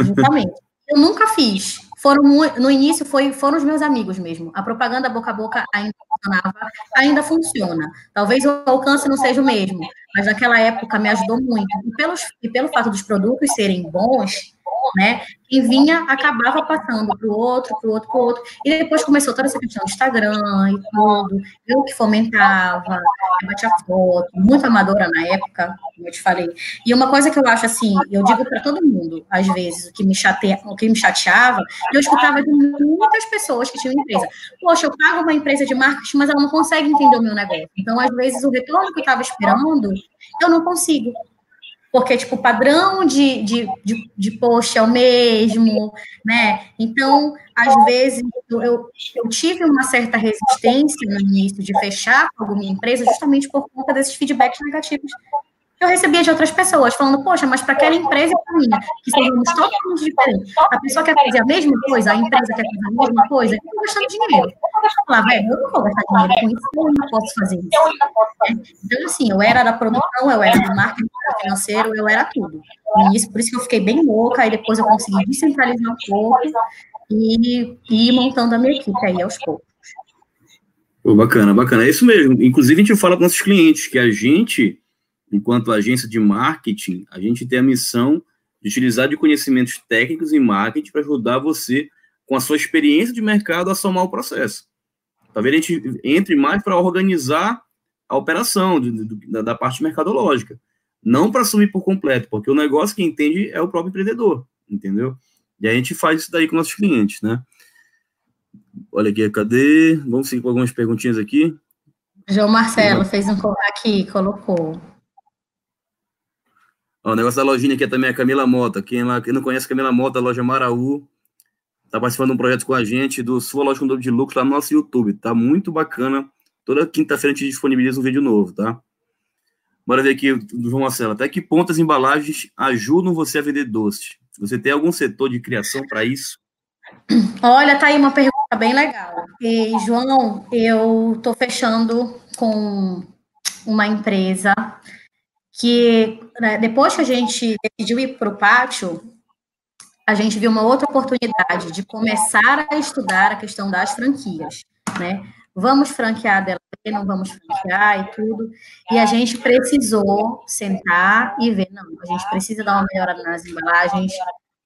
Justamente. Eu nunca fiz. Foram no início foi, foram os meus amigos mesmo. A propaganda boca a boca ainda funcionava, ainda funciona. Talvez o alcance não seja o mesmo, mas naquela época me ajudou muito. E, pelos, e pelo fato dos produtos serem bons, né? Quem vinha acabava passando para o outro, para o outro, para o outro. E depois começou toda essa questão do Instagram e tudo. Eu que fomentava, batia foto, muito amadora na época, como eu te falei. E uma coisa que eu acho assim, eu digo para todo mundo, às vezes, o que me o que me chateava, eu escutava de muitas pessoas que tinham empresa. Poxa, eu pago uma empresa de marketing, mas ela não consegue entender o meu negócio. Então, às vezes, o retorno que eu estava esperando, eu não consigo porque, tipo, o padrão de, de, de, de post é o mesmo, né? Então, às vezes, eu, eu tive uma certa resistência no início de fechar alguma empresa justamente por conta desses feedbacks negativos eu recebia de outras pessoas, falando, poxa, mas para aquela empresa e para minha, que somos totalmente diferentes. A pessoa quer fazer a mesma coisa, a empresa quer fazer a mesma coisa, eu estou gastando dinheiro. Eu falar, velho, eu não vou gastar dinheiro com isso, eu não posso fazer isso. É. Então, assim, eu era da produção, eu era do marketing financeiro, eu era tudo. E isso, por isso que eu fiquei bem louca, aí depois eu consegui descentralizar um pouco e, e ir montando a minha equipe aí aos poucos. Bacana, bacana. É isso mesmo. Inclusive, a gente fala para nossos clientes que a gente enquanto agência de marketing, a gente tem a missão de utilizar de conhecimentos técnicos em marketing para ajudar você, com a sua experiência de mercado, a somar o processo. Talvez a gente entre mais para organizar a operação de, de, da, da parte mercadológica, não para assumir por completo, porque o negócio que entende é o próprio empreendedor, entendeu? E a gente faz isso daí com nossos clientes, né? Olha aqui, cadê? Vamos seguir com algumas perguntinhas aqui. João Marcelo fez um aqui, colocou. Ó, o negócio da lojinha aqui é também a Camila Mota. Quem, lá, quem não conhece Camila Mota, a loja Maraú, está participando de um projeto com a gente do Sua Loja com Dobro de Lucro lá no nosso YouTube. Tá muito bacana. Toda quinta-feira a gente disponibiliza um vídeo novo, tá? Bora ver aqui João Marcelo. Até que ponto as embalagens ajudam você a vender doces? Você tem algum setor de criação para isso? Olha, tá aí uma pergunta bem legal. E, João, eu tô fechando com uma empresa que né, depois que a gente decidiu ir para o pátio, a gente viu uma outra oportunidade de começar a estudar a questão das franquias, né? Vamos franquear dela, não vamos franquear e tudo. E a gente precisou sentar e ver, não, a gente precisa dar uma melhorada nas embalagens,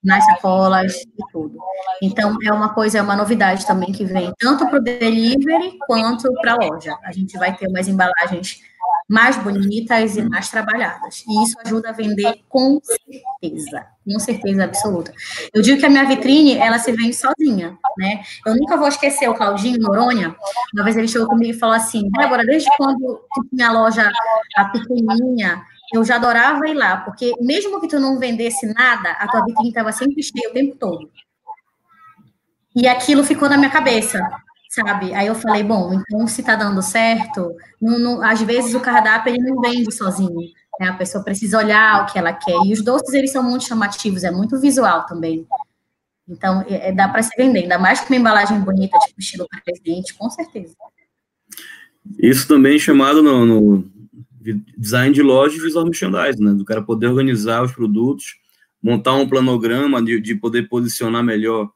nas sacolas e tudo. Então, é uma coisa, é uma novidade também que vem tanto para o delivery quanto para a loja. A gente vai ter umas embalagens mais bonitas e mais trabalhadas. E isso ajuda a vender com certeza, com certeza absoluta. Eu digo que a minha vitrine, ela se vende sozinha, né? Eu nunca vou esquecer o Claudinho Noronha, uma vez ele chegou comigo e falou assim, Débora, desde quando tinha a loja a pequenininha, eu já adorava ir lá, porque mesmo que tu não vendesse nada, a tua vitrine estava sempre cheia o tempo todo. E aquilo ficou na minha cabeça sabe? Aí eu falei, bom, então se tá dando certo, não, não, às vezes o cardápio ele não vende sozinho, né? A pessoa precisa olhar o que ela quer. E os doces, eles são muito chamativos, é muito visual também. Então, é, é dá para se vender, ainda mais com uma embalagem bonita, tipo estilo presente, com certeza. Isso também é chamado no, no design de loja e visual merchandising, né? Do cara poder organizar os produtos, montar um planograma de, de poder posicionar melhor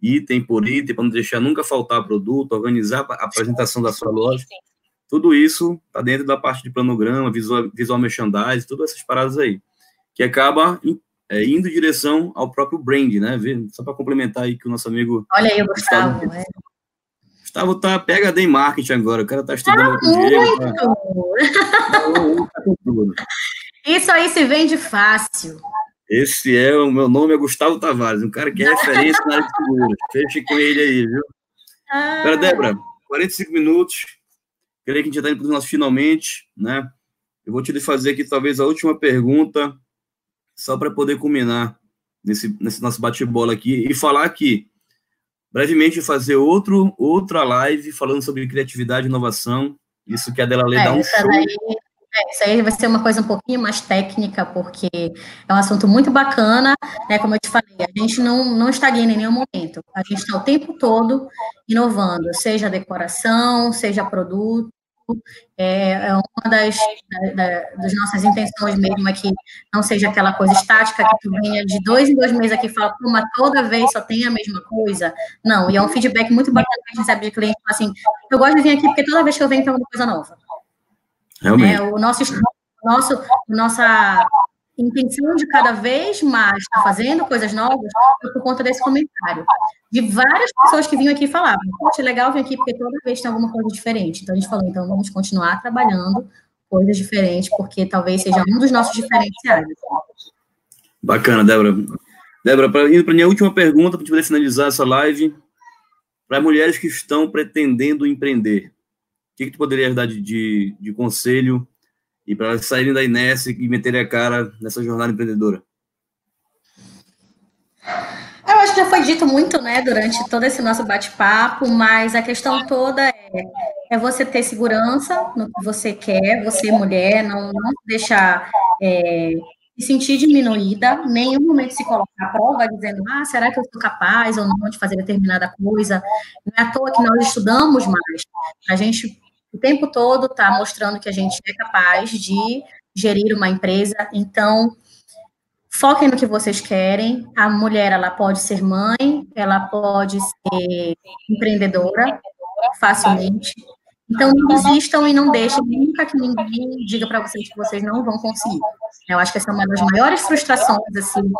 item por item, para não deixar nunca faltar produto, organizar a apresentação da sua loja. Tudo isso está dentro da parte de planograma, visual, visual merchandising, todas essas paradas aí, que acaba é, indo em direção ao próprio brand, né? Só para complementar aí que o nosso amigo. Olha aí, Gustavo. Gustavo, é. Gustavo tá PHD em marketing agora, o cara tá estudando ah, com Diego. *laughs* Tá... Isso aí se vende fácil. Esse é o meu nome é Gustavo Tavares, um cara que é *laughs* referência na área de seguros. Feche com ele aí, viu? Ah. Débora, 45 minutos. Creio que a gente já está indo para o nosso finalmente, né? Eu vou te fazer aqui talvez a última pergunta, só para poder culminar nesse, nesse nosso bate-bola aqui e falar aqui, brevemente, fazer outro, outra live falando sobre criatividade e inovação. Isso que a Dela Lê é, dá um show. Daí, é, isso aí vai ser uma coisa um pouquinho mais técnica, porque é um assunto muito bacana, né? Como eu te falei, a gente não, não estagna em nenhum momento. A gente está o tempo todo inovando, seja decoração, seja produto, é, é uma das, da, da, das nossas intenções mesmo é que não seja aquela coisa estática que tu venha de dois em dois meses aqui e fala, pô, mas toda vez só tem a mesma coisa. Não, e é um feedback muito bacana que a gente recebe de cliente, assim, eu gosto de vir aqui porque toda vez que eu venho tem alguma coisa nova. Realmente. É, o nosso, nosso, nossa intenção de cada vez mais estar fazendo coisas novas foi por conta desse comentário. De várias pessoas que vinham aqui e falavam, poxa, é legal vir aqui porque toda vez tem alguma coisa diferente. Então a gente falou, então vamos continuar trabalhando coisas diferentes, porque talvez seja um dos nossos diferenciais. Bacana, Débora. Débora, para ir para a minha última pergunta, para a gente poder finalizar essa live, para mulheres que estão pretendendo empreender, que, que tu poderias dar de, de, de conselho e para saírem da inércia e meterem a cara nessa jornada empreendedora? Eu acho que já foi dito muito, né, durante todo esse nosso bate-papo, mas a questão toda é, é, você ter segurança no que você quer, você mulher, não, não deixar é, se sentir diminuída, nenhum momento se colocar à prova dizendo, ah, será que eu sou capaz ou não de fazer determinada coisa? Não é à toa que nós estudamos mais. A gente o tempo todo está mostrando que a gente é capaz de gerir uma empresa. Então, foquem no que vocês querem. A mulher, ela pode ser mãe, ela pode ser empreendedora facilmente. Então, não desistam e não deixem nunca que ninguém diga para vocês que vocês não vão conseguir. Eu acho que essa é uma das maiores frustrações, assim,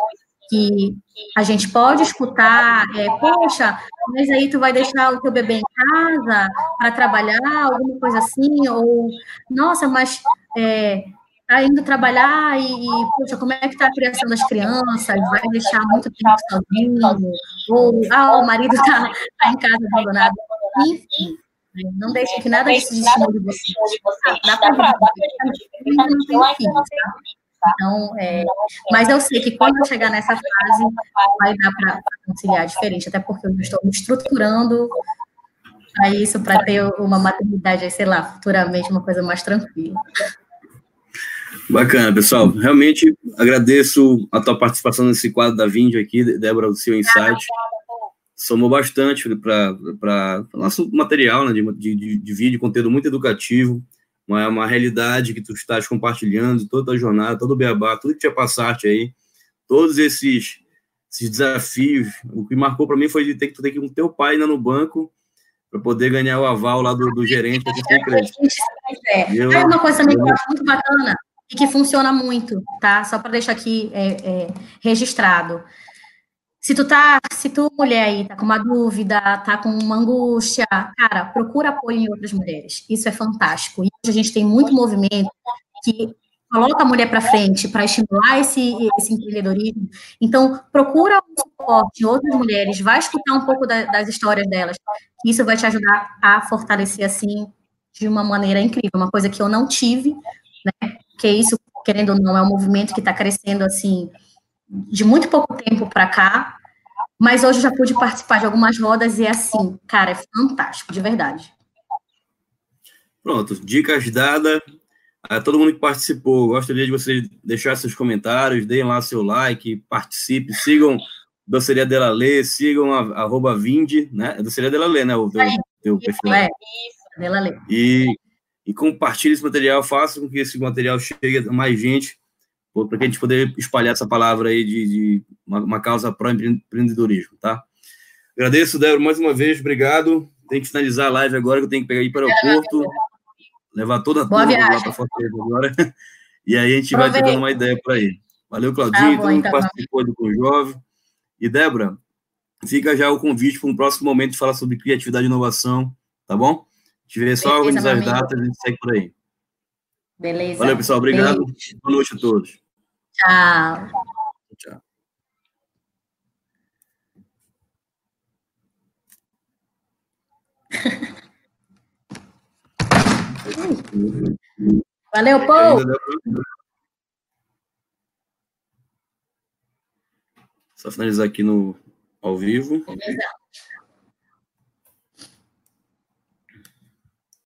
que a gente pode escutar, é, poxa, mas aí tu vai deixar o teu bebê em casa para trabalhar, alguma coisa assim, ou, nossa, mas é, tá indo trabalhar e, e, poxa, como é que tá a criação das crianças? Vai deixar muito tempo sozinho? Ou, ah, o marido tá, tá em casa abandonado. Enfim, não deixe que nada disso estimule você. Dá para ver, não tem filho, tá? Então, é, mas eu sei que quando eu chegar nessa fase, vai dar para conciliar diferente, até porque eu estou me estruturando para isso, para ter uma maternidade, sei lá, futuramente uma coisa mais tranquila. Bacana, pessoal. Realmente agradeço a tua participação nesse quadro da vídeo aqui, Débora, do seu insight. Somou bastante para o nosso material né, de, de, de vídeo, conteúdo muito educativo uma, uma realidade que tu estás compartilhando, toda a jornada, todo o beabá, tudo que tinha passaste aí, todos esses, esses desafios. O que marcou para mim foi de ter que ter que um teu pai ainda no banco para poder ganhar o aval lá do, do gerente. É, eu, é uma coisa também que eu acho muito bacana e que funciona muito, tá? Só para deixar aqui é, é, registrado. Se tu tá, se tu, mulher aí, tá com uma dúvida, tá com uma angústia, cara, procura apoio em outras mulheres. Isso é fantástico. E hoje a gente tem muito movimento que coloca a mulher para frente para estimular esse, esse empreendedorismo. Então, procura um suporte em outras mulheres, vai escutar um pouco da, das histórias delas. Isso vai te ajudar a fortalecer, assim, de uma maneira incrível. Uma coisa que eu não tive, né? Que isso, querendo ou não, é um movimento que está crescendo, assim, de muito pouco tempo para cá, mas hoje já pude participar de algumas rodas e é assim, cara, é fantástico, de verdade. Pronto, dicas dadas. A todo mundo que participou, gostaria de vocês deixar seus comentários, deem lá seu like, participe, sigam Doceria Dela Lê, sigam a, arroba Vinde, né? É Doceria Dela Lê, né? O teu, teu perfil. É, isso, Dela Lê. E, e compartilhe esse material, faça com que esse material chegue a mais gente, para que a gente poder espalhar essa palavra aí de, de uma, uma, causa pró-empreendedorismo, tá? Agradeço, Débora, mais uma vez, obrigado. Tem que finalizar a live agora, que eu tenho que pegar ir para o aeroporto, levar toda a Boa turma viagem. lá para Fortaleza agora. *laughs* E aí a gente vai Aproveita. trocando uma ideia por aí. Valeu, Claudinho, Tá bom, todo mundo que então. participou do Com Jovem. E, Débora, fica já o convite para um próximo momento de falar sobre criatividade e inovação, tá bom? A gente vê só Beleza, organizar as datas a gente segue por aí. Beleza. Valeu, pessoal. Obrigado. Beijo. Boa noite a todos. Tchau. Tchau. *laughs* Valeu, Paul. Ainda dá pra- Só finalizar aqui no ao vivo. Beleza.